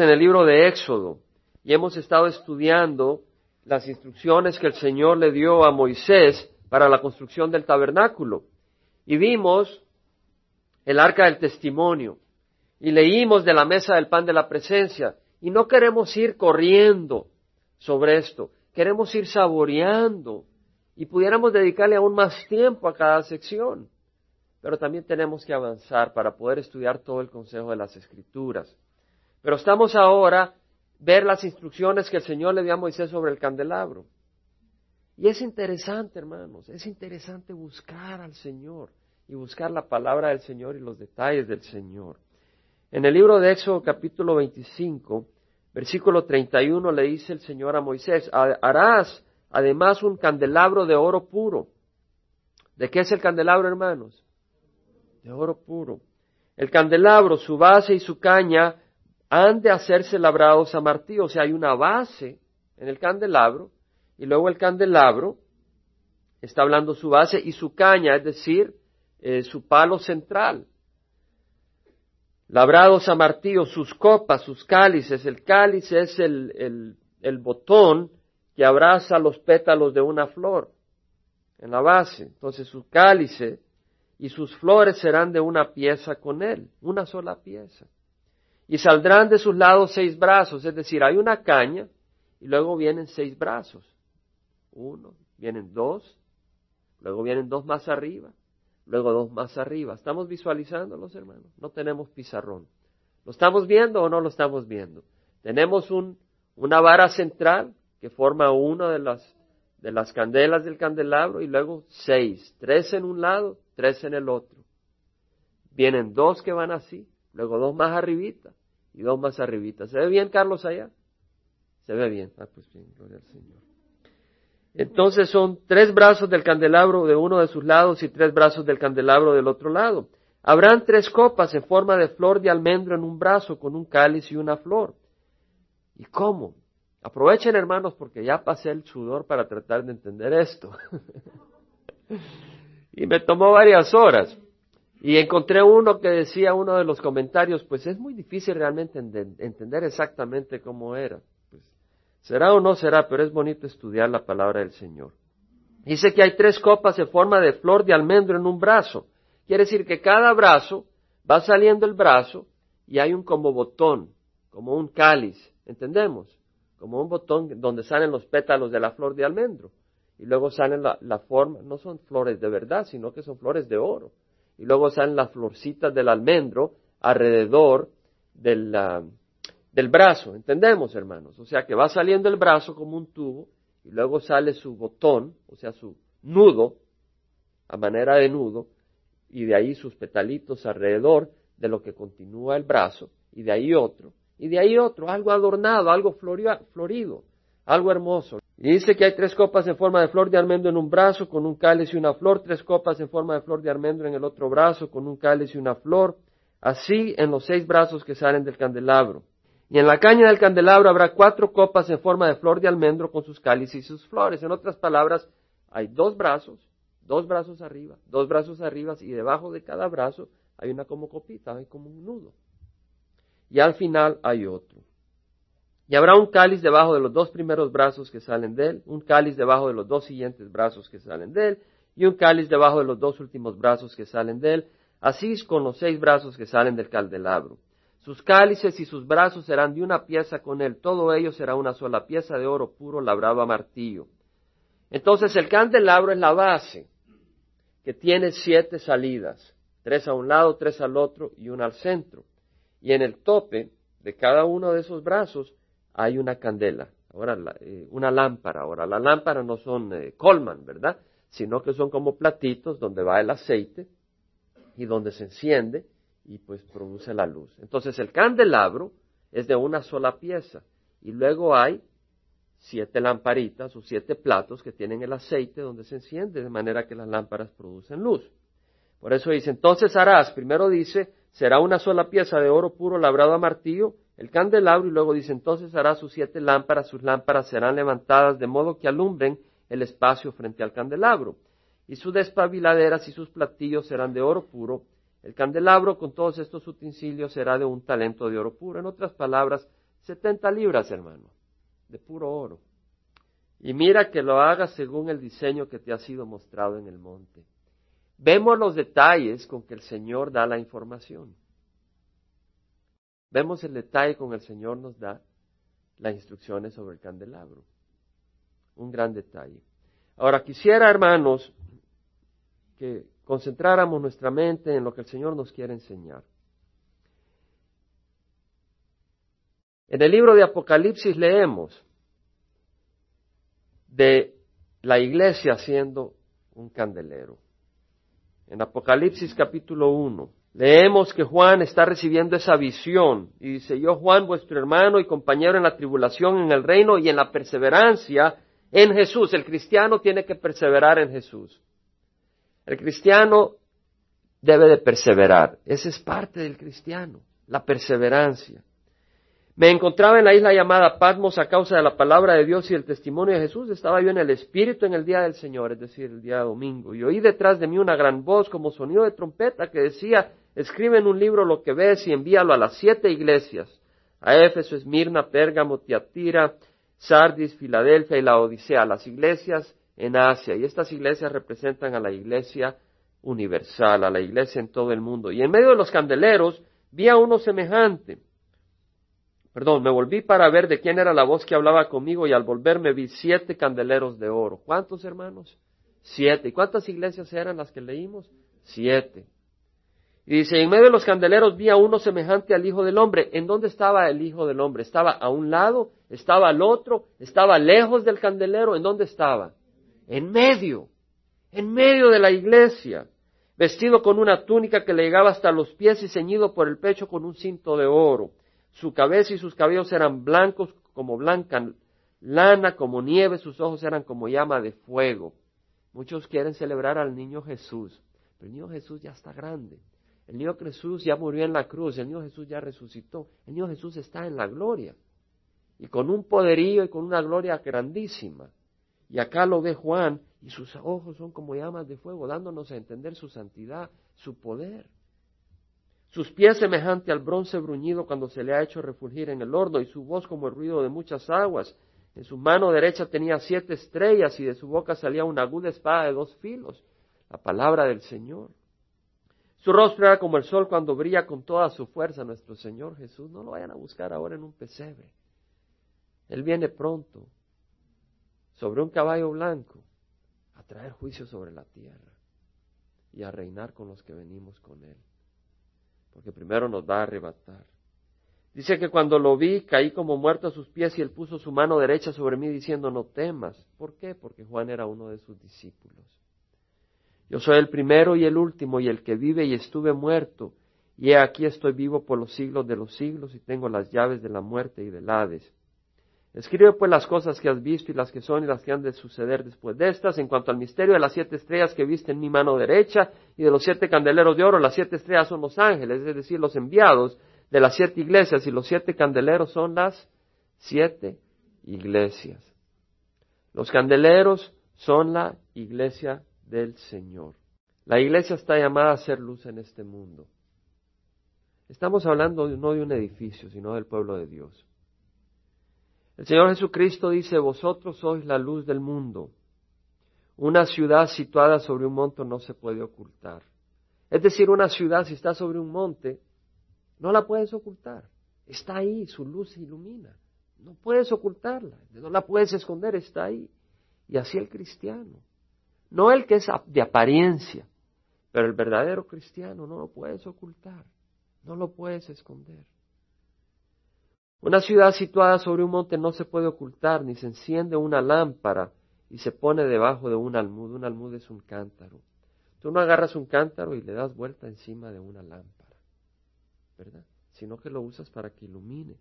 en el libro de Éxodo y hemos estado estudiando las instrucciones que el Señor le dio a Moisés para la construcción del tabernáculo. Y vimos el arca del testimonio y leímos de la mesa del pan de la presencia. Y no queremos ir corriendo sobre esto, queremos ir saboreando y pudiéramos dedicarle aún más tiempo a cada sección. Pero también tenemos que avanzar para poder estudiar todo el consejo de las escrituras. Pero estamos ahora ver las instrucciones que el Señor le dio a Moisés sobre el candelabro. Y es interesante, hermanos, es interesante buscar al Señor y buscar la palabra del Señor y los detalles del Señor. En el libro de Éxodo capítulo 25, versículo 31 le dice el Señor a Moisés, harás además un candelabro de oro puro. ¿De qué es el candelabro, hermanos? De oro puro. El candelabro, su base y su caña han de hacerse labrados a martillo. O sea, hay una base en el candelabro y luego el candelabro está hablando su base y su caña, es decir, eh, su palo central. Labrados a martillo, sus copas, sus cálices. El cáliz es el, el, el botón que abraza los pétalos de una flor en la base. Entonces su cálice y sus flores serán de una pieza con él, una sola pieza y saldrán de sus lados seis brazos, es decir, hay una caña y luego vienen seis brazos. Uno, vienen dos, luego vienen dos más arriba, luego dos más arriba. ¿Estamos visualizando los hermanos? No tenemos pizarrón. ¿Lo estamos viendo o no lo estamos viendo? Tenemos un, una vara central que forma una de las, de las candelas del candelabro y luego seis, tres en un lado, tres en el otro. Vienen dos que van así, luego dos más arribita, y dos más arribita. ¿Se ve bien, Carlos, allá? Se ve bien. Ah, pues bien, gloria al Señor. Entonces son tres brazos del candelabro de uno de sus lados y tres brazos del candelabro del otro lado. Habrán tres copas en forma de flor de almendro en un brazo con un cáliz y una flor. ¿Y cómo? Aprovechen hermanos porque ya pasé el sudor para tratar de entender esto. y me tomó varias horas. Y encontré uno que decía, uno de los comentarios, pues es muy difícil realmente entender exactamente cómo era. Pues, será o no será, pero es bonito estudiar la palabra del Señor. Dice que hay tres copas en forma de flor de almendro en un brazo. Quiere decir que cada brazo va saliendo el brazo y hay un como botón, como un cáliz, ¿entendemos? Como un botón donde salen los pétalos de la flor de almendro. Y luego salen la, la forma, no son flores de verdad, sino que son flores de oro y luego salen las florcitas del almendro alrededor del, del brazo. ¿Entendemos, hermanos? O sea que va saliendo el brazo como un tubo y luego sale su botón, o sea, su nudo, a manera de nudo, y de ahí sus petalitos alrededor de lo que continúa el brazo, y de ahí otro, y de ahí otro, algo adornado, algo florido, algo hermoso. Y dice que hay tres copas en forma de flor de almendro en un brazo con un cáliz y una flor, tres copas en forma de flor de almendro en el otro brazo con un cáliz y una flor, así en los seis brazos que salen del candelabro. Y en la caña del candelabro habrá cuatro copas en forma de flor de almendro con sus cálices y sus flores. En otras palabras, hay dos brazos, dos brazos arriba, dos brazos arriba y debajo de cada brazo hay una como copita, hay como un nudo. Y al final hay otro. Y habrá un cáliz debajo de los dos primeros brazos que salen de él, un cáliz debajo de los dos siguientes brazos que salen de él, y un cáliz debajo de los dos últimos brazos que salen de él, así con los seis brazos que salen del candelabro. Sus cálices y sus brazos serán de una pieza con él, todo ello será una sola pieza de oro puro labrado a martillo. Entonces el candelabro es la base, que tiene siete salidas, tres a un lado, tres al otro y una al centro. Y en el tope de cada uno de esos brazos hay una candela, ahora eh, una lámpara. Ahora, las lámparas no son eh, Colman, ¿verdad? Sino que son como platitos donde va el aceite y donde se enciende y pues produce la luz. Entonces el candelabro es de una sola pieza y luego hay siete lamparitas o siete platos que tienen el aceite donde se enciende de manera que las lámparas producen luz. Por eso dice, entonces harás, primero dice, será una sola pieza de oro puro labrado a martillo el candelabro y luego dice entonces hará sus siete lámparas, sus lámparas serán levantadas de modo que alumbren el espacio frente al candelabro. Y sus despabiladeras y sus platillos serán de oro puro. El candelabro con todos estos utensilios será de un talento de oro puro. En otras palabras, 70 libras, hermano, de puro oro. Y mira que lo hagas según el diseño que te ha sido mostrado en el monte. Vemos los detalles con que el Señor da la información. Vemos el detalle con el Señor nos da las instrucciones sobre el candelabro. Un gran detalle. Ahora quisiera, hermanos, que concentráramos nuestra mente en lo que el Señor nos quiere enseñar. En el libro de Apocalipsis leemos de la iglesia siendo un candelero. En Apocalipsis capítulo 1 leemos que Juan está recibiendo esa visión y dice, yo Juan, vuestro hermano y compañero en la tribulación, en el reino y en la perseverancia en Jesús. El cristiano tiene que perseverar en Jesús. El cristiano debe de perseverar. Esa es parte del cristiano, la perseverancia. Me encontraba en la isla llamada Patmos a causa de la palabra de Dios y el testimonio de Jesús. Estaba yo en el Espíritu en el día del Señor, es decir, el día domingo. Y oí detrás de mí una gran voz como sonido de trompeta que decía, escribe en un libro lo que ves y envíalo a las siete iglesias. A Éfeso, Esmirna, Pérgamo, Tiatira, Sardis, Filadelfia y la Odisea, las iglesias en Asia. Y estas iglesias representan a la iglesia universal, a la iglesia en todo el mundo. Y en medio de los candeleros vi a uno semejante Perdón, me volví para ver de quién era la voz que hablaba conmigo y al volverme vi siete candeleros de oro. ¿Cuántos hermanos? Siete. ¿Y cuántas iglesias eran las que leímos? Siete. Y dice, en medio de los candeleros vi a uno semejante al Hijo del Hombre. ¿En dónde estaba el Hijo del Hombre? ¿Estaba a un lado? ¿Estaba al otro? ¿Estaba lejos del candelero? ¿En dónde estaba? En medio. En medio de la iglesia. Vestido con una túnica que le llegaba hasta los pies y ceñido por el pecho con un cinto de oro. Su cabeza y sus cabellos eran blancos como blanca lana, como nieve, sus ojos eran como llama de fuego. Muchos quieren celebrar al niño Jesús, pero el niño Jesús ya está grande. El niño Jesús ya murió en la cruz, el niño Jesús ya resucitó, el niño Jesús está en la gloria y con un poderío y con una gloria grandísima. Y acá lo ve Juan y sus ojos son como llamas de fuego, dándonos a entender su santidad, su poder sus pies semejante al bronce bruñido cuando se le ha hecho refulgir en el horno, y su voz como el ruido de muchas aguas. En su mano derecha tenía siete estrellas, y de su boca salía una aguda espada de dos filos, la palabra del Señor. Su rostro era como el sol cuando brilla con toda su fuerza nuestro Señor Jesús. No lo vayan a buscar ahora en un pesebre. Él viene pronto, sobre un caballo blanco, a traer juicio sobre la tierra y a reinar con los que venimos con Él porque primero nos va a arrebatar. Dice que cuando lo vi caí como muerto a sus pies y él puso su mano derecha sobre mí diciendo no temas. ¿Por qué? Porque Juan era uno de sus discípulos. Yo soy el primero y el último y el que vive y estuve muerto. Y he aquí estoy vivo por los siglos de los siglos y tengo las llaves de la muerte y del Hades. Escribe pues las cosas que has visto y las que son y las que han de suceder después de estas. En cuanto al misterio de las siete estrellas que viste en mi mano derecha y de los siete candeleros de oro, las siete estrellas son los ángeles, es decir, los enviados de las siete iglesias y los siete candeleros son las siete iglesias. Los candeleros son la iglesia del Señor. La iglesia está llamada a ser luz en este mundo. Estamos hablando no de un edificio, sino del pueblo de Dios. El Señor Jesucristo dice, vosotros sois la luz del mundo. Una ciudad situada sobre un monte no se puede ocultar. Es decir, una ciudad si está sobre un monte, no la puedes ocultar. Está ahí, su luz se ilumina. No puedes ocultarla, no la puedes esconder, está ahí. Y así el cristiano. No el que es de apariencia, pero el verdadero cristiano no lo puedes ocultar, no lo puedes esconder. Una ciudad situada sobre un monte no se puede ocultar, ni se enciende una lámpara y se pone debajo de un almud. Un almud es un cántaro. Tú no agarras un cántaro y le das vuelta encima de una lámpara, ¿verdad? Sino que lo usas para que ilumine.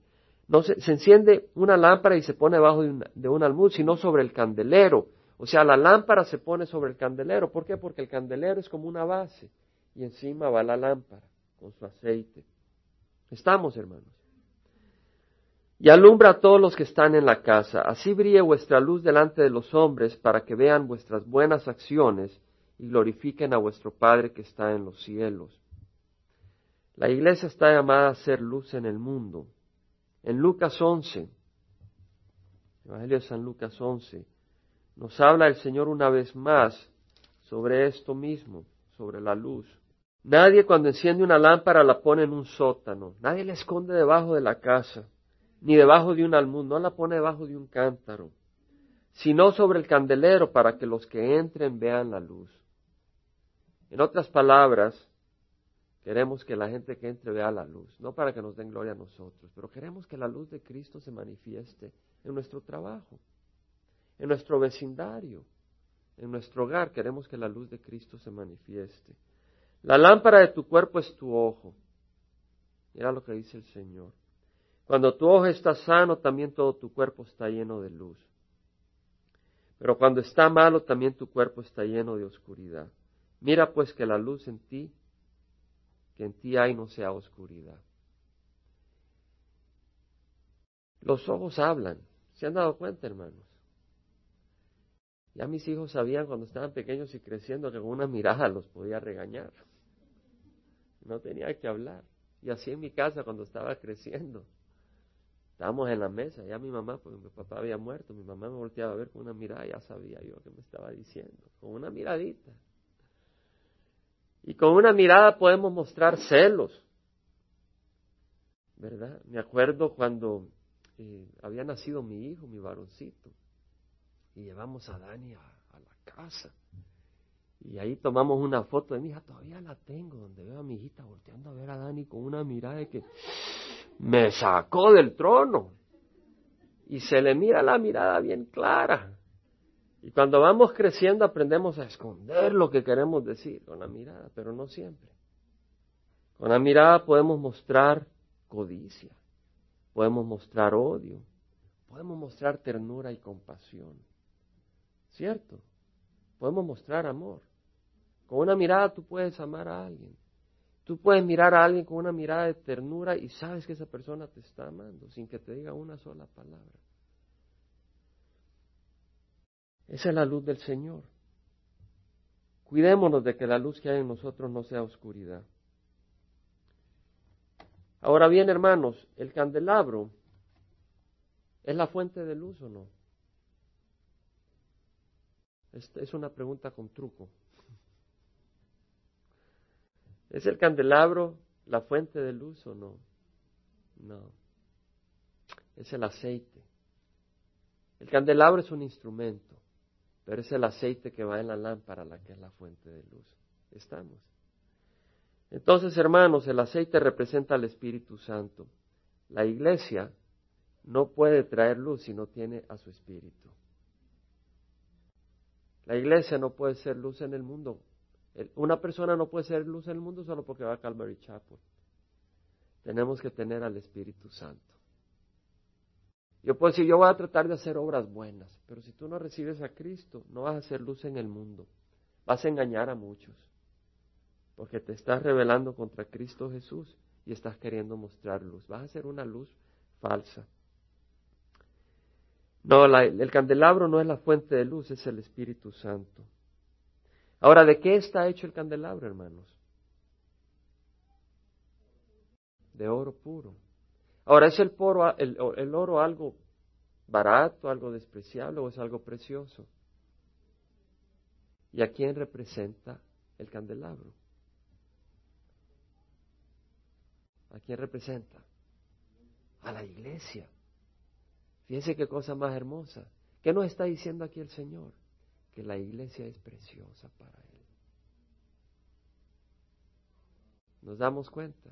No se, enciende una lámpara y se pone debajo de de un almud, sino sobre el candelero. O sea, la lámpara se pone sobre el candelero. ¿Por qué? Porque el candelero es como una base y encima va la lámpara con su aceite. Estamos, hermanos y alumbra a todos los que están en la casa. Así brille vuestra luz delante de los hombres para que vean vuestras buenas acciones y glorifiquen a vuestro Padre que está en los cielos. La iglesia está llamada a ser luz en el mundo. En Lucas 11, Evangelio de San Lucas 11, nos habla el Señor una vez más sobre esto mismo, sobre la luz. Nadie cuando enciende una lámpara la pone en un sótano, nadie la esconde debajo de la casa, ni debajo de un almud, no la pone debajo de un cántaro, sino sobre el candelero para que los que entren vean la luz. En otras palabras, queremos que la gente que entre vea la luz, no para que nos den gloria a nosotros, pero queremos que la luz de Cristo se manifieste en nuestro trabajo, en nuestro vecindario, en nuestro hogar. Queremos que la luz de Cristo se manifieste. La lámpara de tu cuerpo es tu ojo. Mira lo que dice el Señor. Cuando tu ojo está sano, también todo tu cuerpo está lleno de luz. Pero cuando está malo, también tu cuerpo está lleno de oscuridad. Mira pues que la luz en ti, que en ti hay, no sea oscuridad. Los ojos hablan. ¿Se han dado cuenta, hermanos? Ya mis hijos sabían cuando estaban pequeños y creciendo que con una mirada los podía regañar. No tenía que hablar. Y así en mi casa cuando estaba creciendo. Estábamos en la mesa, ya mi mamá, porque mi papá había muerto, mi mamá me volteaba a ver con una mirada, ya sabía yo que me estaba diciendo, con una miradita. Y con una mirada podemos mostrar celos, ¿verdad? Me acuerdo cuando eh, había nacido mi hijo, mi varoncito, y llevamos a Dani a, la casa. Y ahí tomamos una foto de mi hija, todavía la tengo, donde veo a mi hijita volteando a ver a Dani con una mirada de que me sacó del trono. Y se le mira la mirada bien clara. Y cuando vamos creciendo aprendemos a esconder lo que queremos decir con la mirada, pero no siempre. Con la mirada podemos mostrar codicia, podemos mostrar odio, podemos mostrar ternura y compasión. ¿Cierto? Podemos mostrar amor. Con una mirada tú puedes amar a alguien. Tú puedes mirar a alguien con una mirada de ternura y sabes que esa persona te está amando sin que te diga una sola palabra. Esa es la luz del Señor. Cuidémonos de que la luz que hay en nosotros no sea oscuridad. Ahora bien, hermanos, el candelabro es la fuente de luz o no? Es una pregunta con truco. ¿Es el candelabro la fuente de luz o no? No. Es el aceite. El candelabro es un instrumento, pero es el aceite que va en la lámpara la que es la fuente de luz. ¿Estamos? Entonces, hermanos, el aceite representa al Espíritu Santo. La iglesia no puede traer luz si no tiene a su Espíritu. La iglesia no puede ser luz en el mundo. Una persona no puede ser luz en el mundo solo porque va a Calvary Chapel. Tenemos que tener al Espíritu Santo. Yo puedo decir, yo voy a tratar de hacer obras buenas, pero si tú no recibes a Cristo, no vas a hacer luz en el mundo. Vas a engañar a muchos, porque te estás rebelando contra Cristo Jesús y estás queriendo mostrar luz. Vas a ser una luz falsa. No, el candelabro no es la fuente de luz, es el Espíritu Santo. Ahora, ¿de qué está hecho el candelabro, hermanos? De oro puro. Ahora, ¿es el, el oro algo barato, algo despreciable o es algo precioso? ¿Y a quién representa el candelabro? ¿A quién representa? A la iglesia. Fíjense qué cosa más hermosa. ¿Qué nos está diciendo aquí el Señor? Que la iglesia es preciosa para Él. ¿Nos damos cuenta?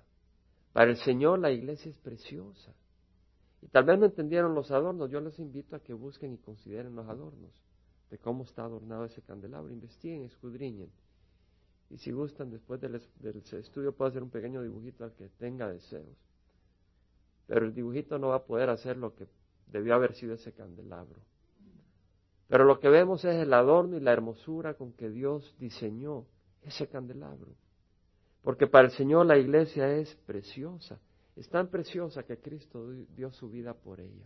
Para el Señor la iglesia es preciosa. Y tal vez no entendieron los adornos. Yo les invito a que busquen y consideren los adornos de cómo está adornado ese candelabro. Investiguen, escudriñen. Y si gustan, después del, del estudio puedo hacer un pequeño dibujito al que tenga deseos. Pero el dibujito no va a poder hacer lo que debió haber sido ese candelabro. Pero lo que vemos es el adorno y la hermosura con que Dios diseñó ese candelabro. Porque para el Señor la iglesia es preciosa. Es tan preciosa que Cristo dio su vida por ella.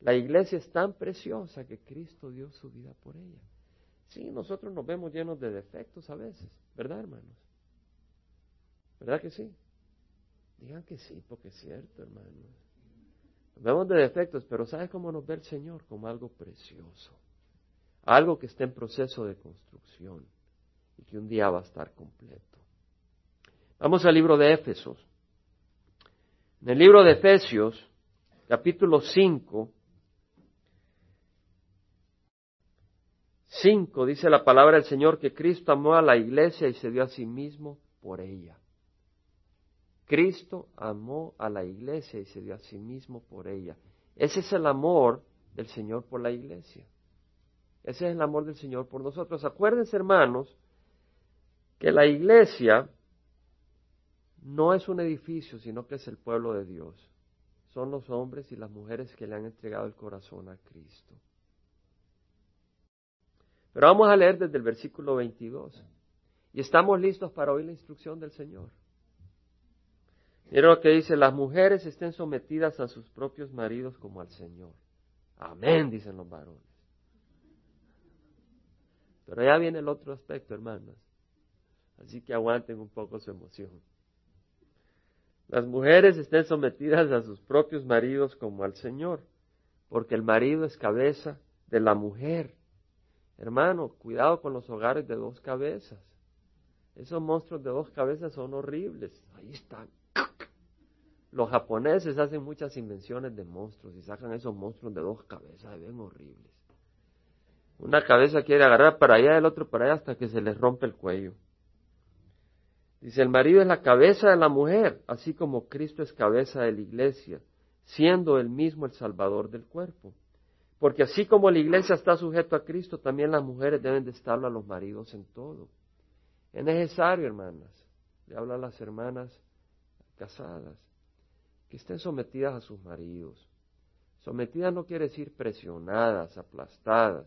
La iglesia es tan preciosa que Cristo dio su vida por ella. Sí, nosotros nos vemos llenos de defectos a veces, ¿verdad, hermanos? ¿Verdad que sí? Digan que sí, porque es cierto, hermanos. Vemos de defectos, pero ¿sabe cómo nos ve el Señor? Como algo precioso. Algo que está en proceso de construcción y que un día va a estar completo. Vamos al libro de Éfesos. En el libro de Efesios, capítulo 5, 5 dice la palabra del Señor que Cristo amó a la iglesia y se dio a sí mismo por ella. Cristo amó a la iglesia y se dio a sí mismo por ella. Ese es el amor del Señor por la iglesia. Ese es el amor del Señor por nosotros. Acuérdense, hermanos, que la iglesia no es un edificio, sino que es el pueblo de Dios. Son los hombres y las mujeres que le han entregado el corazón a Cristo. Pero vamos a leer desde el versículo 22. Y estamos listos para oír la instrucción del Señor. Mira lo que dice, las mujeres estén sometidas a sus propios maridos como al Señor. Amén, dicen los varones. Pero ya viene el otro aspecto, hermanas. Así que aguanten un poco su emoción. Las mujeres estén sometidas a sus propios maridos como al Señor, porque el marido es cabeza de la mujer. Hermano, cuidado con los hogares de dos cabezas. Esos monstruos de dos cabezas son horribles. Ahí están. Los japoneses hacen muchas invenciones de monstruos y sacan esos monstruos de dos cabezas, ven horribles. Una cabeza quiere agarrar para allá, el otro para allá hasta que se les rompe el cuello. Dice, el marido es la cabeza de la mujer, así como Cristo es cabeza de la iglesia, siendo él mismo el salvador del cuerpo. Porque así como la iglesia está sujeta a Cristo, también las mujeres deben de estarlo a los maridos en todo. Es necesario, hermanas, le habla a las hermanas casadas, que estén sometidas a sus maridos. Sometidas no quiere decir presionadas, aplastadas,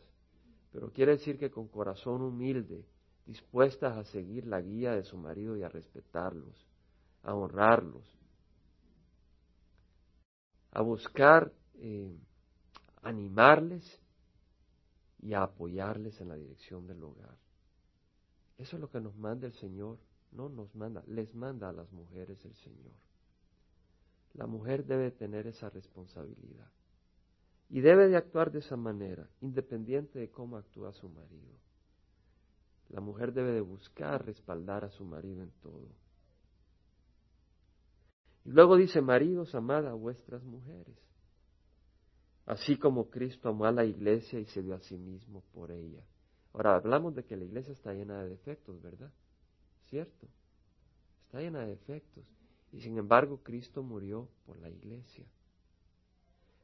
pero quiere decir que con corazón humilde, dispuestas a seguir la guía de su marido y a respetarlos, a honrarlos, a buscar eh, animarles y a apoyarles en la dirección del hogar. Eso es lo que nos manda el Señor, no nos manda, les manda a las mujeres el Señor. La mujer debe tener esa responsabilidad y debe de actuar de esa manera, independiente de cómo actúa su marido. La mujer debe de buscar respaldar a su marido en todo. Y luego dice, maridos, amad a vuestras mujeres, así como Cristo amó a la iglesia y se dio a sí mismo por ella. Ahora, hablamos de que la iglesia está llena de defectos, ¿verdad? ¿Cierto? Está llena de defectos. Y sin embargo, Cristo murió por la iglesia.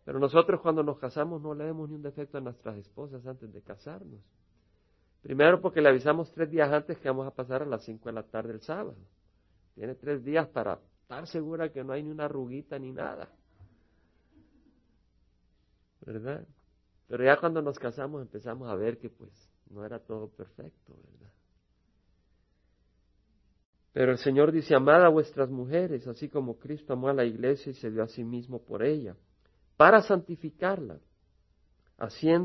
Pero nosotros cuando nos casamos no le vemos ni un defecto a nuestras esposas antes de casarnos. Primero porque le avisamos tres días antes que vamos a pasar a las cinco de la tarde el sábado. Tiene tres días para estar segura que no hay ni una arruguita ni nada. ¿Verdad? Pero ya cuando nos casamos empezamos a ver que pues no era todo perfecto, ¿verdad? Pero el Señor dice, amad a vuestras mujeres, así como Cristo amó a la iglesia y se dio a sí mismo por ella, para santificarla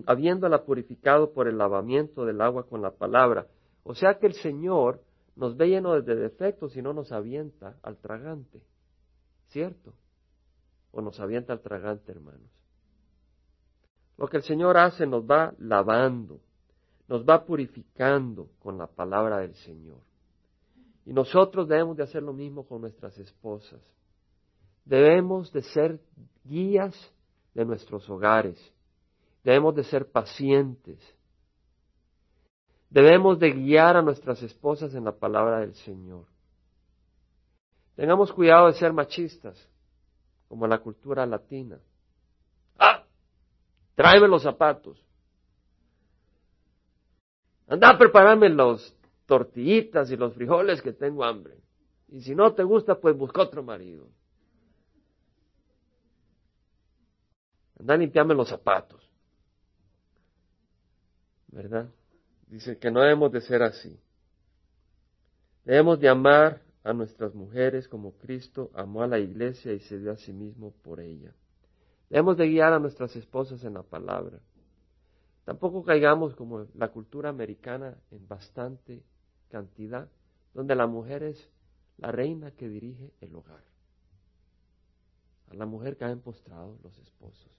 habiéndola purificado por el lavamiento del agua con la palabra. O sea que el Señor nos ve lleno de defectos y no nos avienta al tragante. ¿Cierto? O nos avienta al tragante, hermanos. Lo que el Señor hace nos va lavando, nos va purificando con la palabra del Señor. Y nosotros debemos de hacer lo mismo con nuestras esposas. Debemos de ser guías de nuestros hogares Debemos de ser pacientes. Debemos de guiar a nuestras esposas en la palabra del Señor. Tengamos cuidado de ser machistas, como en la cultura latina. ¡Ah! Tráeme los zapatos. Anda a prepararme los tortillitas y los frijoles que tengo hambre. Y si no te gusta, pues busca otro marido. Anda a limpiarme los zapatos. ¿verdad? Dice que no debemos de ser así. Debemos de amar a nuestras mujeres como Cristo amó a la iglesia y se dio a sí mismo por ella. Debemos de guiar a nuestras esposas en la palabra. Tampoco caigamos como la cultura americana en bastante cantidad, donde la mujer es la reina que dirige el hogar. a la mujer caen postrados los esposos,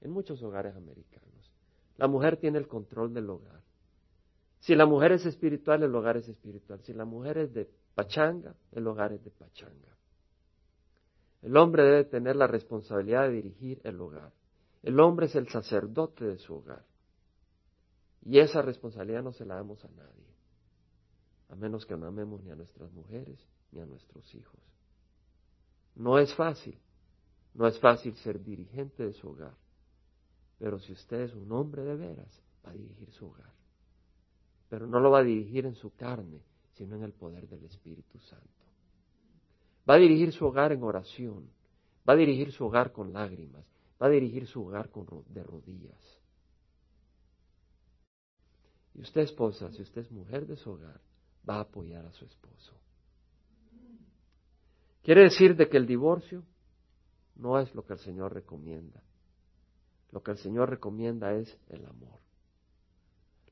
en muchos hogares americanos. La mujer tiene el control del hogar. Si la mujer es espiritual, el hogar es espiritual. Si la mujer es de pachanga, el hogar es de pachanga. El hombre debe tener la responsabilidad de dirigir el hogar. El hombre es el sacerdote de su hogar. Y esa responsabilidad no se la damos a nadie, a menos que no amemos ni a nuestras mujeres ni a nuestros hijos. No es fácil, no es fácil ser dirigente de su hogar, pero si usted es un hombre de veras, va a dirigir su hogar. Pero no lo va a dirigir en su carne, sino en el poder del Espíritu Santo. Va a dirigir su hogar en oración, va a dirigir su hogar con lágrimas, va a dirigir su hogar con, de rodillas. Y usted esposa, si usted es mujer de su hogar, va a apoyar a su esposo. Quiere decir de que el divorcio no es lo que el Señor recomienda. Lo que el Señor recomienda es el amor.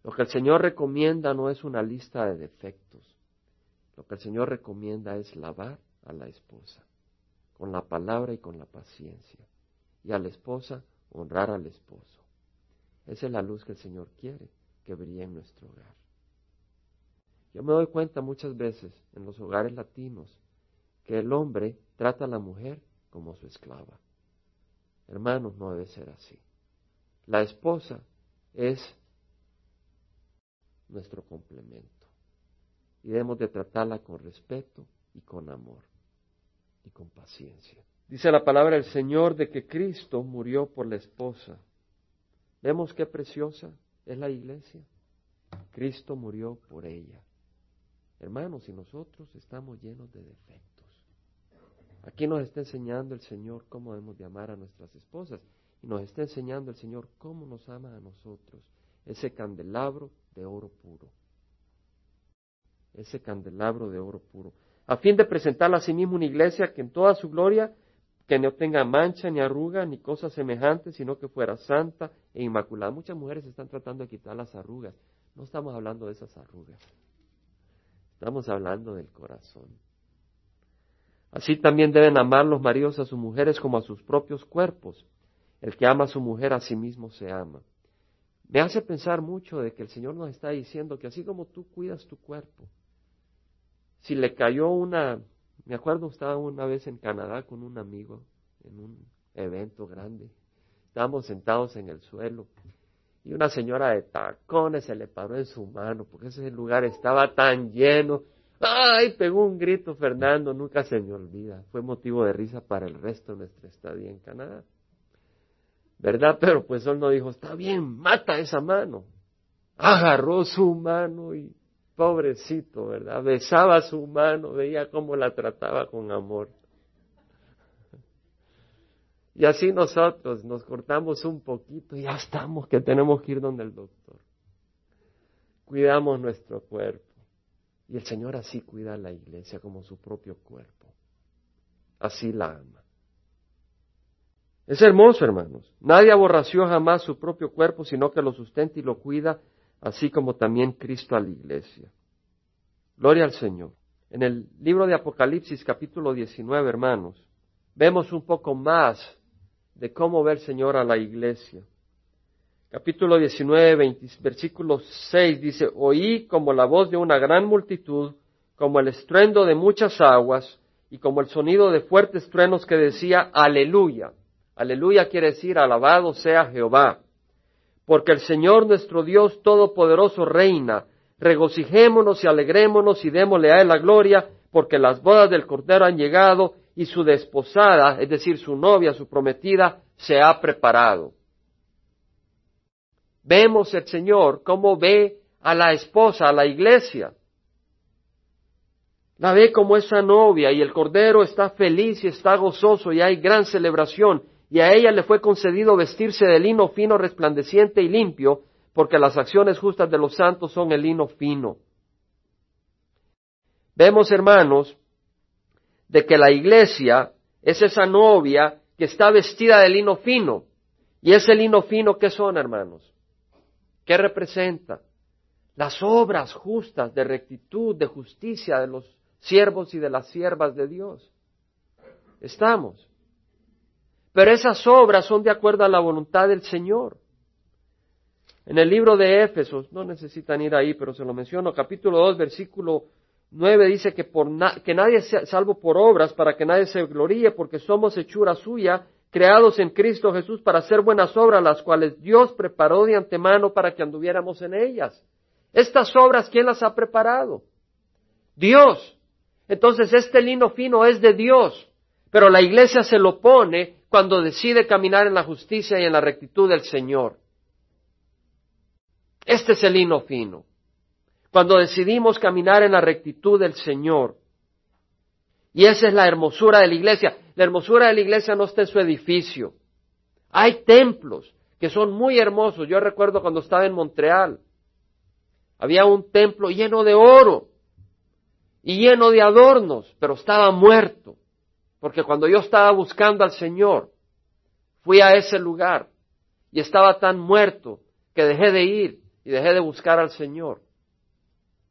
Lo que el Señor recomienda no es una lista de defectos. Lo que el Señor recomienda es lavar a la esposa con la palabra y con la paciencia. Y a la esposa honrar al esposo. Esa es la luz que el Señor quiere que brille en nuestro hogar. Yo me doy cuenta muchas veces en los hogares latinos que el hombre trata a la mujer como su esclava. Hermanos, no debe ser así. La esposa es nuestro complemento y debemos de tratarla con respeto y con amor y con paciencia. Dice la palabra del Señor de que Cristo murió por la esposa. ¿Vemos qué preciosa es la iglesia. Cristo murió por ella. Hermanos, y nosotros estamos llenos de defectos. Aquí nos está enseñando el Señor cómo debemos de amar a nuestras esposas y nos está enseñando el Señor cómo nos ama a nosotros. Ese candelabro de oro puro. Ese candelabro de oro puro. A fin de presentarla a sí mismo una iglesia que en toda su gloria que no tenga mancha ni arruga ni cosas semejantes, sino que fuera santa e inmaculada. Muchas mujeres están tratando de quitar las arrugas. No estamos hablando de esas arrugas. Estamos hablando del corazón. Así también deben amar los maridos a sus mujeres como a sus propios cuerpos. El que ama a su mujer a sí mismo se ama. Me hace pensar mucho de que el Señor nos está diciendo que así como tú cuidas tu cuerpo, si le cayó una me acuerdo, estaba una vez en Canadá con un amigo en un evento grande. Estábamos sentados en el suelo y una señora de tacones se le paró en su mano porque ese lugar estaba tan lleno. ¡Ay! Pegó un grito Fernando, nunca se me olvida. Fue motivo de risa para el resto de nuestra estadía en Canadá. ¿Verdad? Pero pues él no dijo, está bien, mata esa mano. Agarró su mano y Pobrecito, ¿verdad? Besaba su mano, veía cómo la trataba con amor. Y así nosotros nos cortamos un poquito y ya estamos que tenemos que ir donde el doctor. Cuidamos nuestro cuerpo. Y el Señor así cuida a la iglesia como su propio cuerpo. Así la ama. Es hermoso, hermanos. Nadie aborració jamás su propio cuerpo, sino que lo sustenta y lo cuida así como también Cristo a la iglesia. Gloria al Señor. En el libro de Apocalipsis capítulo 19, hermanos, vemos un poco más de cómo ve el Señor a la iglesia. Capítulo 19, versículo 6 dice, oí como la voz de una gran multitud, como el estruendo de muchas aguas y como el sonido de fuertes truenos que decía, aleluya. Aleluya quiere decir, alabado sea Jehová porque el Señor nuestro Dios Todopoderoso reina. Regocijémonos y alegrémonos y démosle a Él la gloria, porque las bodas del Cordero han llegado y su desposada, es decir, su novia, su prometida, se ha preparado. Vemos el Señor cómo ve a la esposa, a la iglesia. La ve como esa novia y el Cordero está feliz y está gozoso y hay gran celebración y a ella le fue concedido vestirse de lino fino, resplandeciente y limpio, porque las acciones justas de los santos son el lino fino. Vemos, hermanos, de que la iglesia es esa novia que está vestida de lino fino. ¿Y ese lino fino qué son, hermanos? ¿Qué representa? Las obras justas de rectitud, de justicia de los siervos y de las siervas de Dios. Estamos. Pero esas obras son de acuerdo a la voluntad del Señor. En el libro de Éfesos, no necesitan ir ahí, pero se lo menciono, capítulo 2, versículo 9 dice que, por que nadie sea salvo por obras, para que nadie se gloríe, porque somos hechura suya, creados en Cristo Jesús para hacer buenas obras, las cuales Dios preparó de antemano para que anduviéramos en ellas. Estas obras, ¿quién las ha preparado? Dios. Entonces, este lino fino es de Dios, pero la iglesia se lo pone cuando decide caminar en la justicia y en la rectitud del Señor. Este es el lino fino. Cuando decidimos caminar en la rectitud del Señor. Y esa es la hermosura de la iglesia. La hermosura de la iglesia no está en su edificio. Hay templos que son muy hermosos. Yo recuerdo cuando estaba en Montreal. Había un templo lleno de oro y lleno de adornos, pero estaba muerto. Porque cuando yo estaba buscando al Señor, fui a ese lugar y estaba tan muerto que dejé de ir y dejé de buscar al Señor,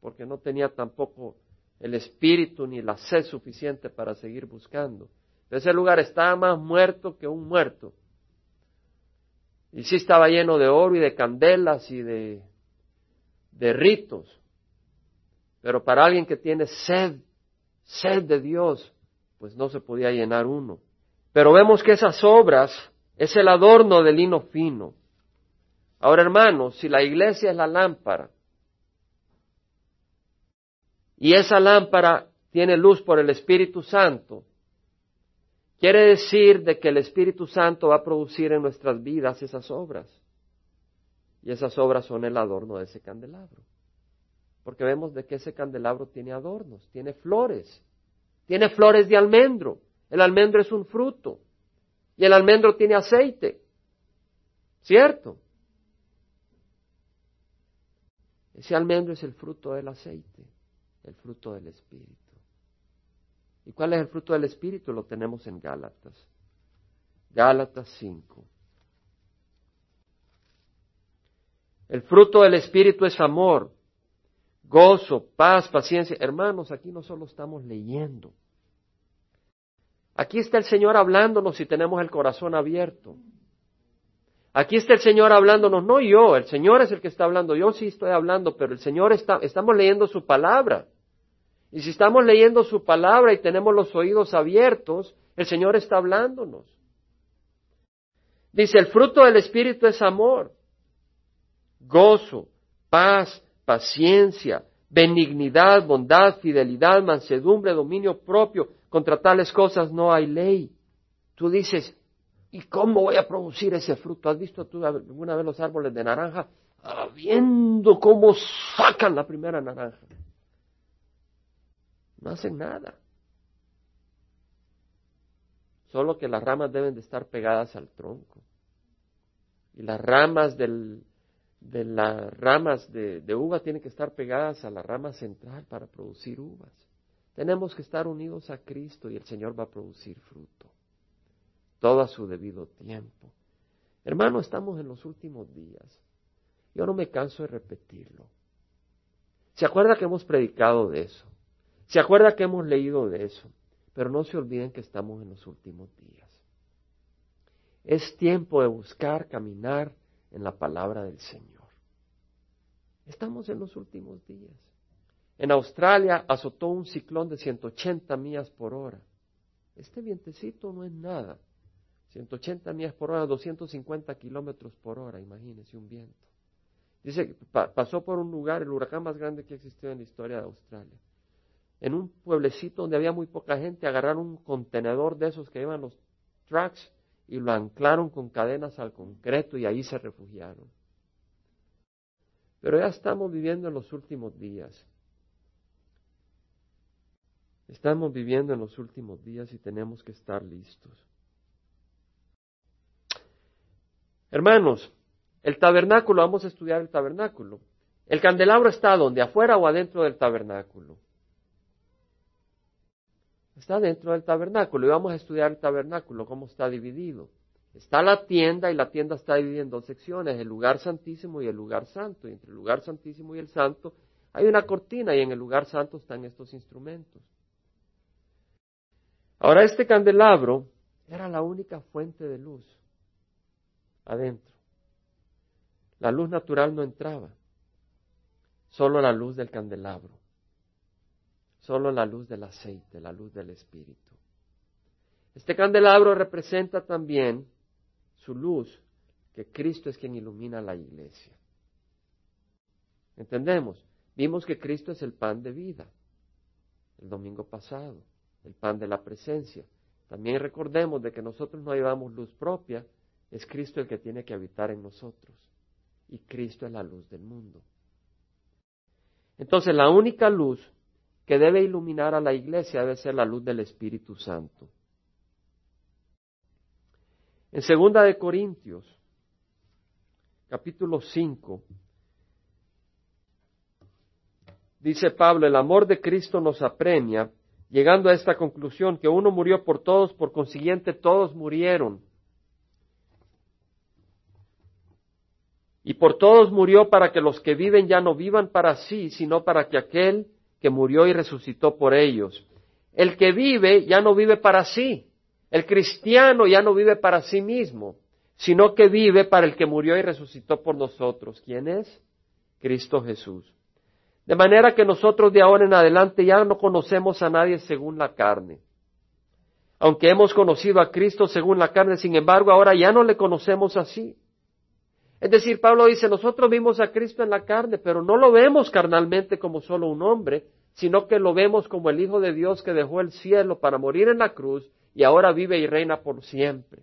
porque no tenía tampoco el espíritu ni la sed suficiente para seguir buscando. Ese lugar estaba más muerto que un muerto. Y sí estaba lleno de oro y de candelas y de, de ritos. Pero para alguien que tiene sed, sed de Dios, pues no se podía llenar uno. Pero vemos que esas obras es el adorno del lino fino. Ahora, hermanos, si la iglesia es la lámpara y esa lámpara tiene luz por el Espíritu Santo, quiere decir de que el Espíritu Santo va a producir en nuestras vidas esas obras. Y esas obras son el adorno de ese candelabro. Porque vemos de que ese candelabro tiene adornos, tiene flores, tiene flores de almendro. El almendro es un fruto y el almendro tiene aceite. ¿Cierto? Ese almendro es el fruto del aceite, el fruto del Espíritu. ¿Y cuál es el fruto del Espíritu? Lo tenemos en Gálatas. Gálatas 5. El fruto del Espíritu es amor, gozo, paz, paciencia. Hermanos, aquí no solo estamos leyendo. Aquí está el Señor hablándonos si tenemos el corazón abierto. Aquí está el Señor hablándonos, no yo, el Señor es el que está hablando, yo sí estoy hablando, pero el Señor está, estamos leyendo su palabra. Y si estamos leyendo su palabra y tenemos los oídos abiertos, el Señor está hablándonos. Dice, el fruto del Espíritu es amor, gozo, paz, paciencia, benignidad, bondad, fidelidad, mansedumbre, dominio propio. Contra tales cosas no hay ley. Tú dices, ¿Y cómo voy a producir ese fruto? ¿Has visto tú alguna vez los árboles de naranja? Ah, viendo cómo sacan la primera naranja. No hacen nada. Solo que las ramas deben de estar pegadas al tronco. Y las ramas del, de las ramas de, de uva tienen que estar pegadas a la rama central para producir uvas. Tenemos que estar unidos a Cristo y el Señor va a producir fruto todo a su debido tiempo. Hermano, estamos en los últimos días. Yo no me canso de repetirlo. ¿Se acuerda que hemos predicado de eso? ¿Se acuerda que hemos leído de eso? Pero no se olviden que estamos en los últimos días. Es tiempo de buscar caminar en la palabra del Señor. Estamos en los últimos días. En Australia azotó un ciclón de 180 millas por hora. Este vientecito no es nada. 180 millas por hora, 250 kilómetros por hora, imagínense un viento. Dice, pasó por un lugar, el huracán más grande que existió en la historia de Australia. En un pueblecito donde había muy poca gente, agarraron un contenedor de esos que llevan los trucks y lo anclaron con cadenas al concreto y ahí se refugiaron. Pero ya estamos viviendo en los últimos días. Estamos viviendo en los últimos días y tenemos que estar listos. Hermanos, el tabernáculo, vamos a estudiar el tabernáculo. ¿El candelabro está donde? ¿Afuera o adentro del tabernáculo? Está dentro del tabernáculo y vamos a estudiar el tabernáculo, cómo está dividido. Está la tienda y la tienda está dividida en dos secciones, el lugar santísimo y el lugar santo. Y entre el lugar santísimo y el santo hay una cortina y en el lugar santo están estos instrumentos. Ahora este candelabro Era la única fuente de luz adentro. La luz natural no entraba, solo la luz del candelabro, solo la luz del aceite, la luz del Espíritu. Este candelabro representa también su luz, que Cristo es quien ilumina la iglesia. ¿Entendemos? Vimos que Cristo es el pan de vida el domingo pasado, el pan de la presencia. También recordemos de que nosotros no llevamos luz propia, es Cristo el que tiene que habitar en nosotros. Y Cristo es la luz del mundo. Entonces la única luz que debe iluminar a la iglesia debe ser la luz del Espíritu Santo. En segunda de Corintios, capítulo 5, dice Pablo, el amor de Cristo nos apremia, llegando a esta conclusión que uno murió por todos, por consiguiente todos murieron. Y por todos murió para que los que viven ya no vivan para sí, sino para que aquel que murió y resucitó por ellos. El que vive ya no vive para sí. El cristiano ya no vive para sí mismo, sino que vive para el que murió y resucitó por nosotros. ¿Quién es? Cristo Jesús. De manera que nosotros de ahora en adelante ya no conocemos a nadie según la carne. Aunque hemos conocido a Cristo según la carne, sin embargo, ahora ya no le conocemos así. Es decir, Pablo dice, nosotros vimos a Cristo en la carne, pero no lo vemos carnalmente como solo un hombre, sino que lo vemos como el Hijo de Dios que dejó el cielo para morir en la cruz y ahora vive y reina por siempre.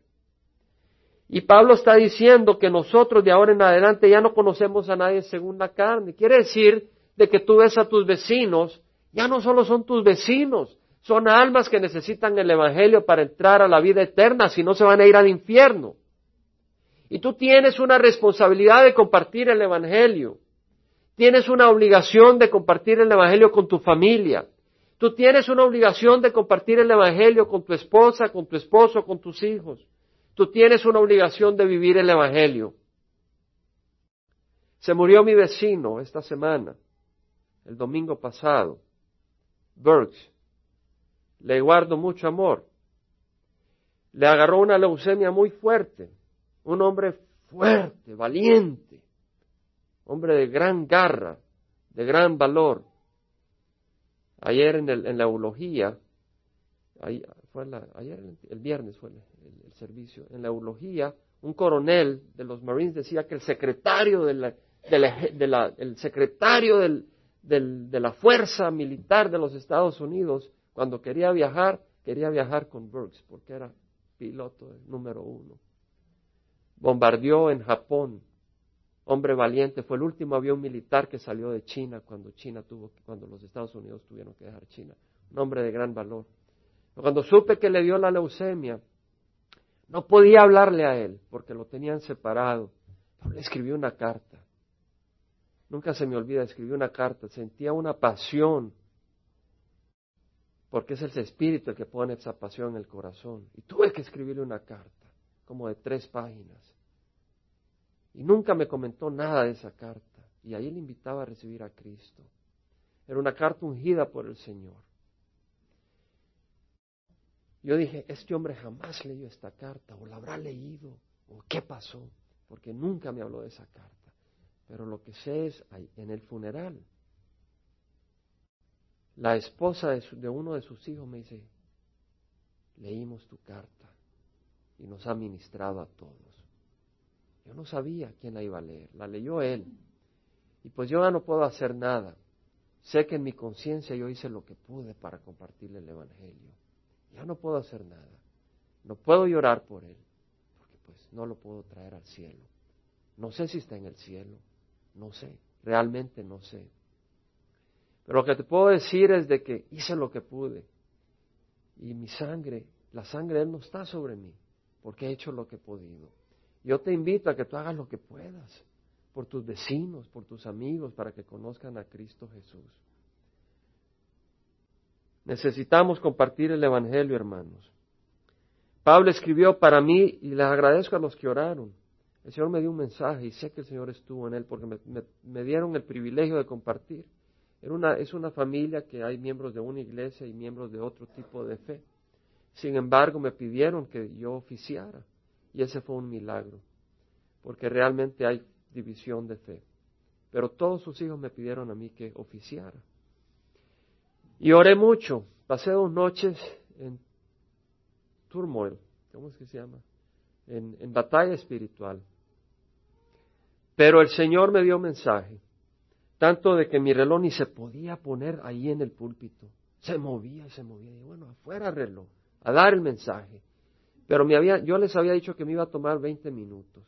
Y Pablo está diciendo que nosotros de ahora en adelante ya no conocemos a nadie según la carne. Quiere decir de que tú ves a tus vecinos, ya no solo son tus vecinos, son almas que necesitan el Evangelio para entrar a la vida eterna, si no se van a ir al infierno. Y tú tienes una responsabilidad de compartir el Evangelio. Tienes una obligación de compartir el Evangelio con tu familia. Tú tienes una obligación de compartir el Evangelio con tu esposa, con tu esposo, con tus hijos. Tú tienes una obligación de vivir el Evangelio. Se murió mi vecino esta semana, el domingo pasado, Burks. Le guardo mucho amor. Le agarró una leucemia muy fuerte un hombre fuerte, valiente, hombre de gran garra, de gran valor. Ayer en, el, en la eulogía, fue ayer el, viernes fue el, servicio, en la eulogía, un coronel de los Marines decía que el secretario de la, de la, el secretario de la fuerza militar de los Estados Unidos, cuando quería viajar, quería viajar con Burks, porque era piloto número uno bombardeó en Japón. Hombre valiente, fue el último avión militar que salió de China cuando China tuvo, cuando los Estados Unidos tuvieron que dejar China. Un hombre de gran valor. Cuando supe que le dio la leucemia, no podía hablarle a él porque lo tenían separado. le escribí una carta. Nunca se me olvida, escribí una carta. Sentía una pasión porque es el espíritu el que pone esa pasión en el corazón. Y tuve que escribirle una carta, como de tres páginas. Y nunca me comentó nada de esa carta. Y ahí le invitaba a recibir a Cristo. Era una carta ungida por el Señor. Yo dije, este hombre jamás leyó esta carta, o la habrá leído, o qué pasó, porque nunca me habló de esa carta. Pero lo que sé es, en el funeral, la esposa de, de uno de sus hijos me dice, leímos tu carta y nos ha ministrado a todos. Yo no sabía quién la iba a leer, la leyó él. Y pues yo ya no puedo hacer nada. Sé que en mi conciencia yo hice lo que pude para compartirle el Evangelio. Ya no puedo hacer nada. No puedo llorar por él, porque pues no lo puedo traer al cielo. No sé si está en el cielo, no sé, realmente no sé. Pero lo que te puedo decir es de que hice lo que pude. Y mi sangre, la sangre de Él no está sobre mí, porque he hecho lo que he podido. Yo te invito a que tú hagas lo que puedas por tus vecinos, por tus amigos, para que conozcan a Cristo Jesús. Necesitamos compartir el Evangelio, hermanos. Pablo escribió para mí y les agradezco a los que oraron. El Señor me dio un mensaje y sé que el Señor estuvo en él porque me, dieron el privilegio de compartir. Es una familia que hay miembros de una iglesia y miembros de otro tipo de fe. Sin embargo, me pidieron que yo oficiara. Y ese fue un milagro, porque realmente hay división de fe. Pero todos sus hijos me pidieron a mí que oficiara. Y oré mucho. Pasé dos noches en turmoil, ¿cómo es que se llama? En, batalla espiritual. Pero el Señor me dio mensaje, tanto de que mi reloj ni se podía poner ahí en el púlpito. Se movía y se movía. Y bueno, afuera reloj, a dar el mensaje. Pero yo les había dicho que me iba a tomar 20 minutos.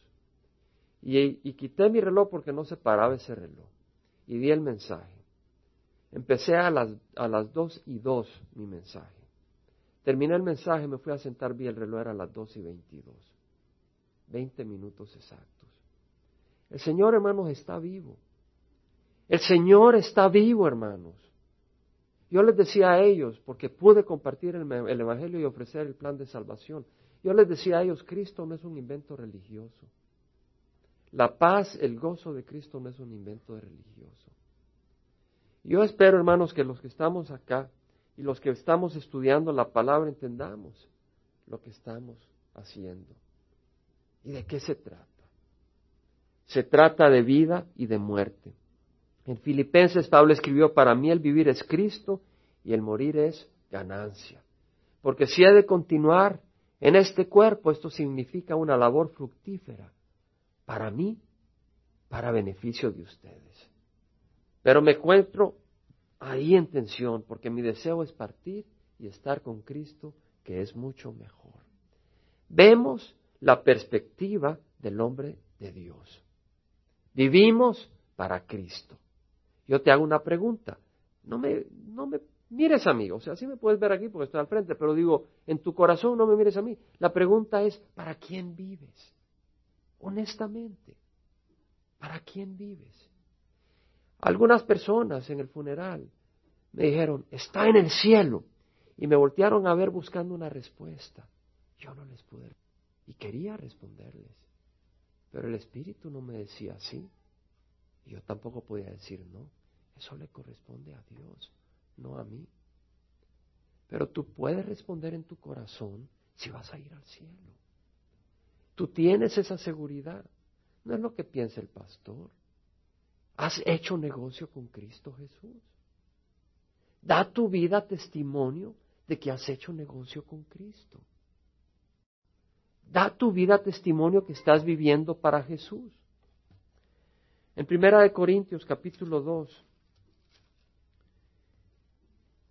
Y, quité mi reloj porque no se paraba ese reloj. Y di el mensaje. Empecé a las, a las dos y dos mi mensaje. Terminé el mensaje, me fui a sentar, vi el reloj, era las dos y veintidós. Veinte minutos exactos. El Señor, hermanos, está vivo. El Señor está vivo, hermanos. Yo les decía a ellos, porque pude compartir el, Evangelio y ofrecer el plan de salvación, yo les decía a ellos, Cristo no es un invento religioso. La paz, el gozo de Cristo no es un invento religioso. Yo espero, hermanos, que los que estamos acá y los que estamos estudiando la palabra entendamos lo que estamos haciendo. ¿Y de qué se trata? Se trata de vida y de muerte. En Filipenses Pablo escribió, para mí el vivir es Cristo y el morir es ganancia. Porque si he de continuar en este cuerpo, esto significa una labor fructífera para mí, para beneficio de ustedes. Pero me encuentro ahí en tensión, porque mi deseo es partir y estar con Cristo, que es mucho mejor. Vemos la perspectiva del hombre de Dios. Vivimos para Cristo. Yo te hago una pregunta. No me, no me mires a mí. O sea, sí me puedes ver aquí porque estoy al frente, pero digo, en tu corazón no me mires a mí. La pregunta es, ¿para quién vives? Honestamente, ¿para quién vives? Algunas personas en el funeral me dijeron, está en el cielo. Y me voltearon a ver buscando una respuesta. Yo no les pude. Y quería responderles. Pero el Espíritu no me decía así. Y yo tampoco podía decir no. Eso le corresponde a Dios, no a mí. Pero tú puedes responder en tu corazón si vas a ir al cielo. Tú tienes esa seguridad. No es lo que piensa el pastor. Has hecho negocio con Cristo Jesús. Da tu vida testimonio de que has hecho negocio con Cristo. Da tu vida testimonio que estás viviendo para Jesús. En Primera de Corintios capítulo 2,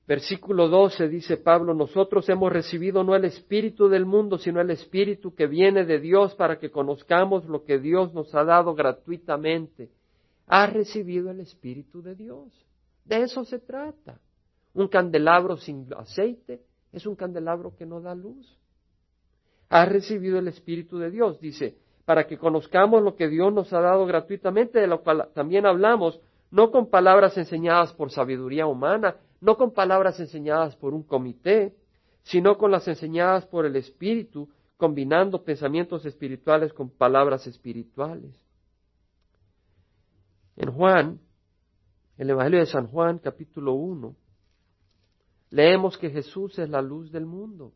versículo 12 dice Pablo, nosotros hemos recibido no el espíritu del mundo, sino el espíritu que viene de Dios para que conozcamos lo que Dios nos ha dado gratuitamente. Has recibido el espíritu de Dios. De eso se trata. Un candelabro sin aceite es un candelabro que no da luz has recibido el Espíritu de Dios, dice, para que conozcamos lo que Dios nos ha dado gratuitamente, de lo cual también hablamos, no con palabras enseñadas por sabiduría humana, no con palabras enseñadas por un comité, sino con las enseñadas por el Espíritu, combinando pensamientos espirituales con palabras espirituales. En Juan, el Evangelio de San Juan, capítulo 1, leemos que Jesús es la luz del mundo.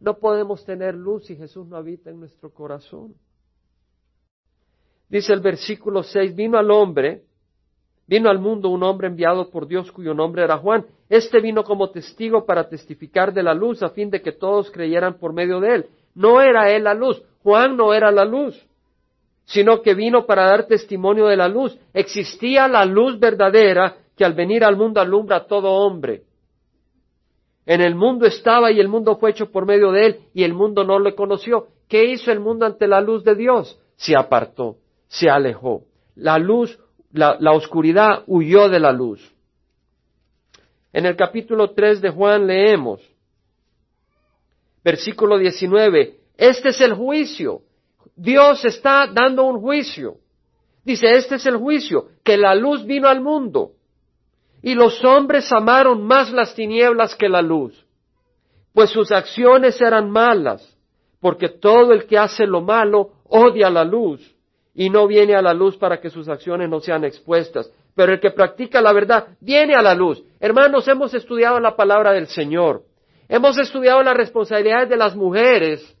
No podemos tener luz si Jesús no habita en nuestro corazón. Dice el versículo 6, vino al hombre, vino al mundo un hombre enviado por Dios cuyo nombre era Juan. Este vino como testigo para testificar de la luz a fin de que todos creyeran por medio de él. No era él la luz, Juan no era la luz, sino que vino para dar testimonio de la luz. Existía la luz verdadera que al venir al mundo alumbra a todo hombre. En el mundo estaba y el mundo fue hecho por medio de él y el mundo no le conoció. ¿Qué hizo el mundo ante la luz de Dios? Se apartó, se alejó. La luz, la, oscuridad huyó de la luz. En el capítulo 3 de Juan leemos, versículo 19, este es el juicio. Dios está dando un juicio. Dice, este es el juicio, que la luz vino al mundo y los hombres amaron más las tinieblas que la luz, pues sus acciones eran malas, porque todo el que hace lo malo odia la luz y no viene a la luz para que sus acciones no sean expuestas. Pero el que practica la verdad viene a la luz. Hermanos, hemos estudiado la palabra del Señor Hemos estudiado las responsabilidades de las mujeres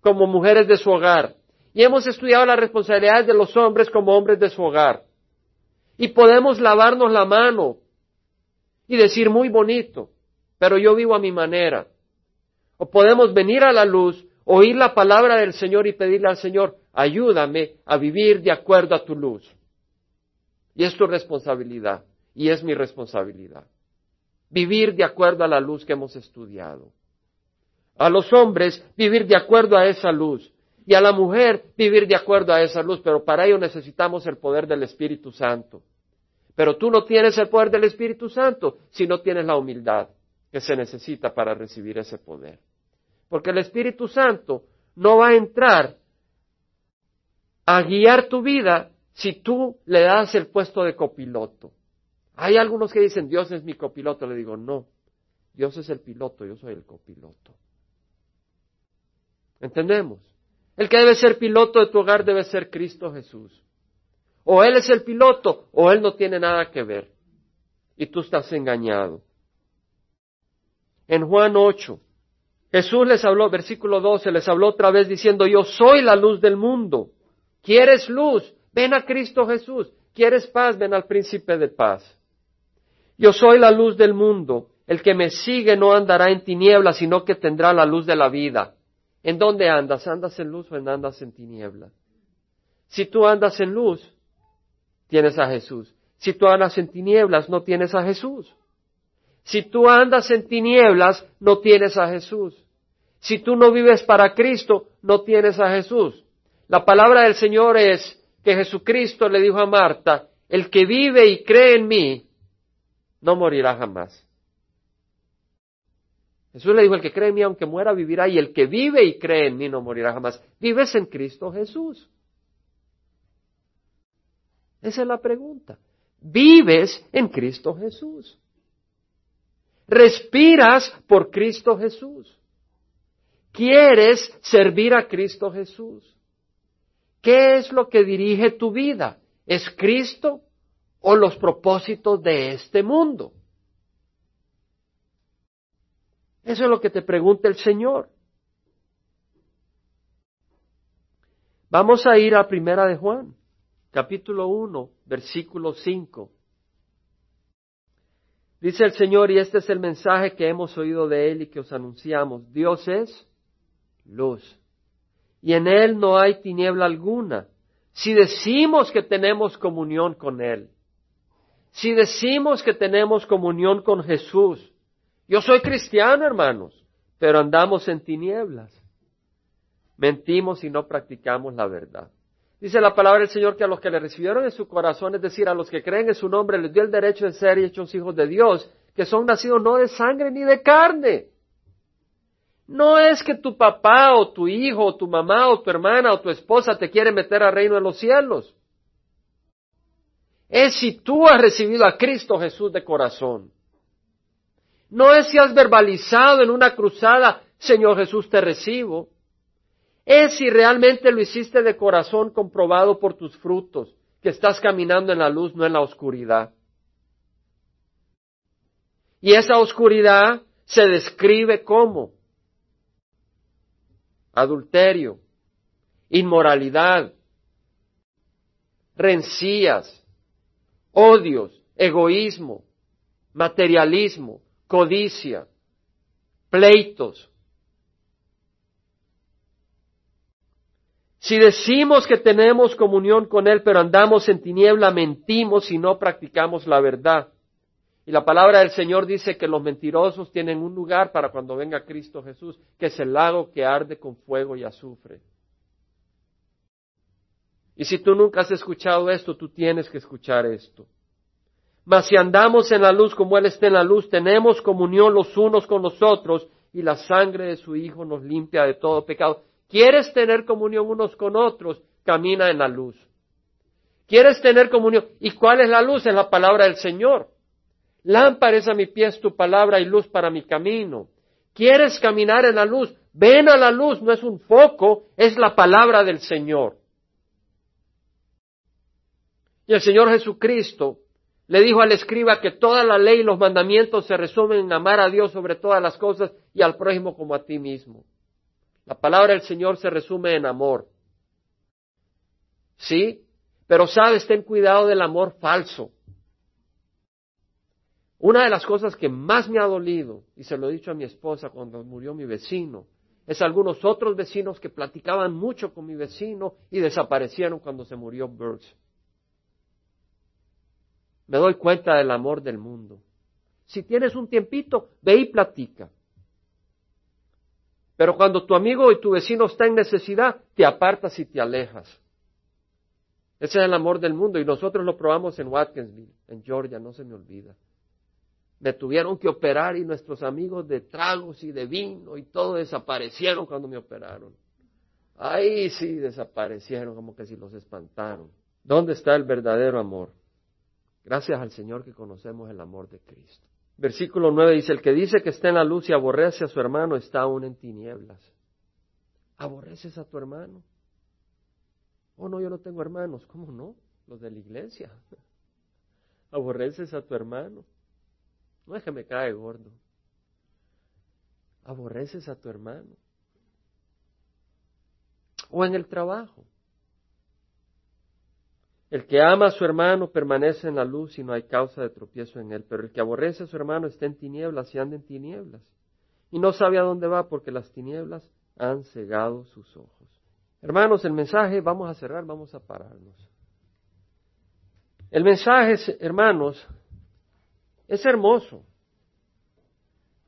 como mujeres de su hogar. Y hemos estudiado las responsabilidades de los hombres como hombres de su hogar. Y podemos lavarnos la mano y decir muy bonito, pero yo vivo a mi manera. O podemos venir a la luz, oír la palabra del Señor y pedirle al Señor, ayúdame a vivir de acuerdo a tu luz. Y es tu responsabilidad, y es mi responsabilidad. Vivir de acuerdo a la luz que hemos estudiado. A los hombres, vivir de acuerdo a esa luz. Y a la mujer, vivir de acuerdo a esa luz. Pero para ello necesitamos el poder del Espíritu Santo. Pero tú no tienes el poder del Espíritu Santo si no tienes la humildad que se necesita para recibir ese poder. Porque el Espíritu Santo no va a entrar a guiar tu vida si tú le das el puesto de copiloto. Hay algunos que dicen, Dios es mi copiloto. Le digo, no, Dios es el piloto, yo soy el copiloto. ¿Entendemos? El que debe ser piloto de tu hogar debe ser Cristo Jesús. O Él es el piloto o Él no tiene nada que ver. Y tú estás engañado. En Juan 8, Jesús les habló, versículo 12, les habló otra vez diciendo, yo soy la luz del mundo. ¿Quieres luz? Ven a Cristo Jesús. ¿Quieres paz? Ven al príncipe de paz. Yo soy la luz del mundo. El que me sigue no andará en tinieblas, sino que tendrá la luz de la vida. ¿En dónde andas? ¿Andas en luz o andas en tinieblas? Si tú andas en luz, tienes a Jesús. Si tú andas en tinieblas, no tienes a Jesús. Si tú andas en tinieblas, no tienes a Jesús. Si tú no vives para Cristo, no tienes a Jesús. La palabra del Señor es que Jesucristo le dijo a Marta, el que vive y cree en mí, no morirá jamás. Jesús le dijo, el que cree en mí, aunque muera, vivirá, y el que vive y cree en mí, no morirá jamás. Vives en Cristo Jesús. Esa es la pregunta. Vives en Cristo Jesús. Respiras por Cristo Jesús. Quieres servir a Cristo Jesús. ¿Qué es lo que dirige tu vida? ¿Es Cristo o los propósitos de este mundo? Eso es lo que te pregunta el Señor. Vamos a ir a Primera de Juan, capítulo 1, versículo 5. Dice el Señor, y este es el mensaje que hemos oído de Él y que os anunciamos. Dios es luz y en Él no hay tiniebla alguna. Si decimos que tenemos comunión con Él, si decimos que tenemos comunión con Jesús, yo soy cristiano, hermanos, pero andamos en tinieblas. Mentimos y no practicamos la verdad. Dice la palabra del Señor que a los que le recibieron en su corazón, es decir, a los que creen en su nombre, les dio el derecho de ser hechos hijos de Dios, que son nacidos no de sangre ni de carne, no es que tu papá o tu hijo o tu mamá o tu hermana o tu esposa te quiere meter al reino de los cielos. Es si tú has recibido a Cristo Jesús de corazón. No es si has verbalizado en una cruzada, Señor Jesús, te recibo. Es si realmente lo hiciste de corazón comprobado por tus frutos, que estás caminando en la luz, no en la oscuridad. Y esa oscuridad se describe como adulterio, inmoralidad, rencías, odios, egoísmo, materialismo, codicia, pleitos. Si decimos que tenemos comunión con Él, pero andamos en tiniebla, mentimos y no practicamos la verdad. Y la palabra del Señor dice que los mentirosos tienen un lugar para cuando venga Cristo Jesús, que es el lago que arde con fuego y azufre. Y si tú nunca has escuchado esto, tú tienes que escuchar esto. Mas si andamos en la luz como Él está en la luz, tenemos comunión los unos con los otros y la sangre de su Hijo nos limpia de todo pecado. ¿Quieres tener comunión unos con otros? Camina en la luz. ¿Quieres tener comunión? ¿Y cuál es la luz? Es la palabra del Señor. Lámpara a mi pies tu palabra y luz para mi camino. ¿Quieres caminar en la luz? Ven a la luz, no es un foco, es la palabra del Señor. Y el Señor Jesucristo Le dijo al escriba que toda la ley y los mandamientos se resumen en amar a Dios sobre todas las cosas y al prójimo como a ti mismo. La palabra del Señor se resume en amor. ¿Sí? Pero sabes, ten cuidado del amor falso. Una de las cosas que más me ha dolido, y se lo he dicho a mi esposa cuando murió mi vecino, es algunos otros vecinos que platicaban mucho con mi vecino y desaparecieron cuando se murió Burns. Me doy cuenta del amor del mundo. Si tienes un tiempito, ve y platica. Pero cuando tu amigo y tu vecino está en necesidad, te apartas y te alejas. Ese es el amor del mundo y nosotros lo probamos en Watkinsville, en Georgia, no se me olvida. Me tuvieron que operar y nuestros amigos de tragos y de vino y todo desaparecieron cuando me operaron. Ahí sí desaparecieron, como que si los espantaron. ¿Dónde está el verdadero amor? Gracias al Señor que conocemos el amor de Cristo. Versículo 9 dice, el que dice que está en la luz y aborrece a su hermano está aún en tinieblas. ¿Aborreces a tu hermano? Oh, no, yo no tengo hermanos. ¿Cómo no? Los de la iglesia. ¿Aborreces a tu hermano? No es que me cae gordo. ¿Aborreces a tu hermano? O en el trabajo. El que ama a su hermano permanece en la luz y no hay causa de tropiezo en él, pero el que aborrece a su hermano está en tinieblas y anda en tinieblas. Y no sabe a dónde va porque las tinieblas han cegado sus ojos. Hermanos, el mensaje, vamos a cerrar, vamos a pararnos. El mensaje, hermanos, es hermoso,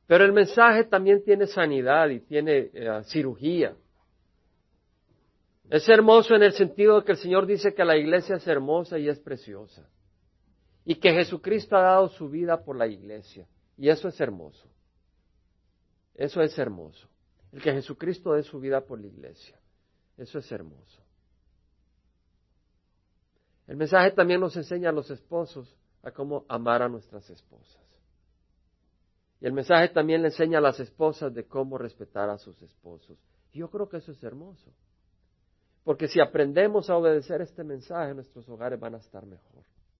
pero el mensaje también tiene sanidad y tiene eh, cirugía. Es hermoso en el sentido de que el Señor dice que la iglesia es hermosa y es preciosa. Y que Jesucristo ha dado su vida por la iglesia. Y eso es hermoso. Eso es hermoso. El que Jesucristo dé su vida por la iglesia. Eso es hermoso. El mensaje también nos enseña a los esposos a cómo amar a nuestras esposas. Y el mensaje también le enseña a las esposas de cómo respetar a sus esposos. Y yo creo que eso es hermoso. Porque si aprendemos a obedecer este mensaje, nuestros hogares van a estar mejor.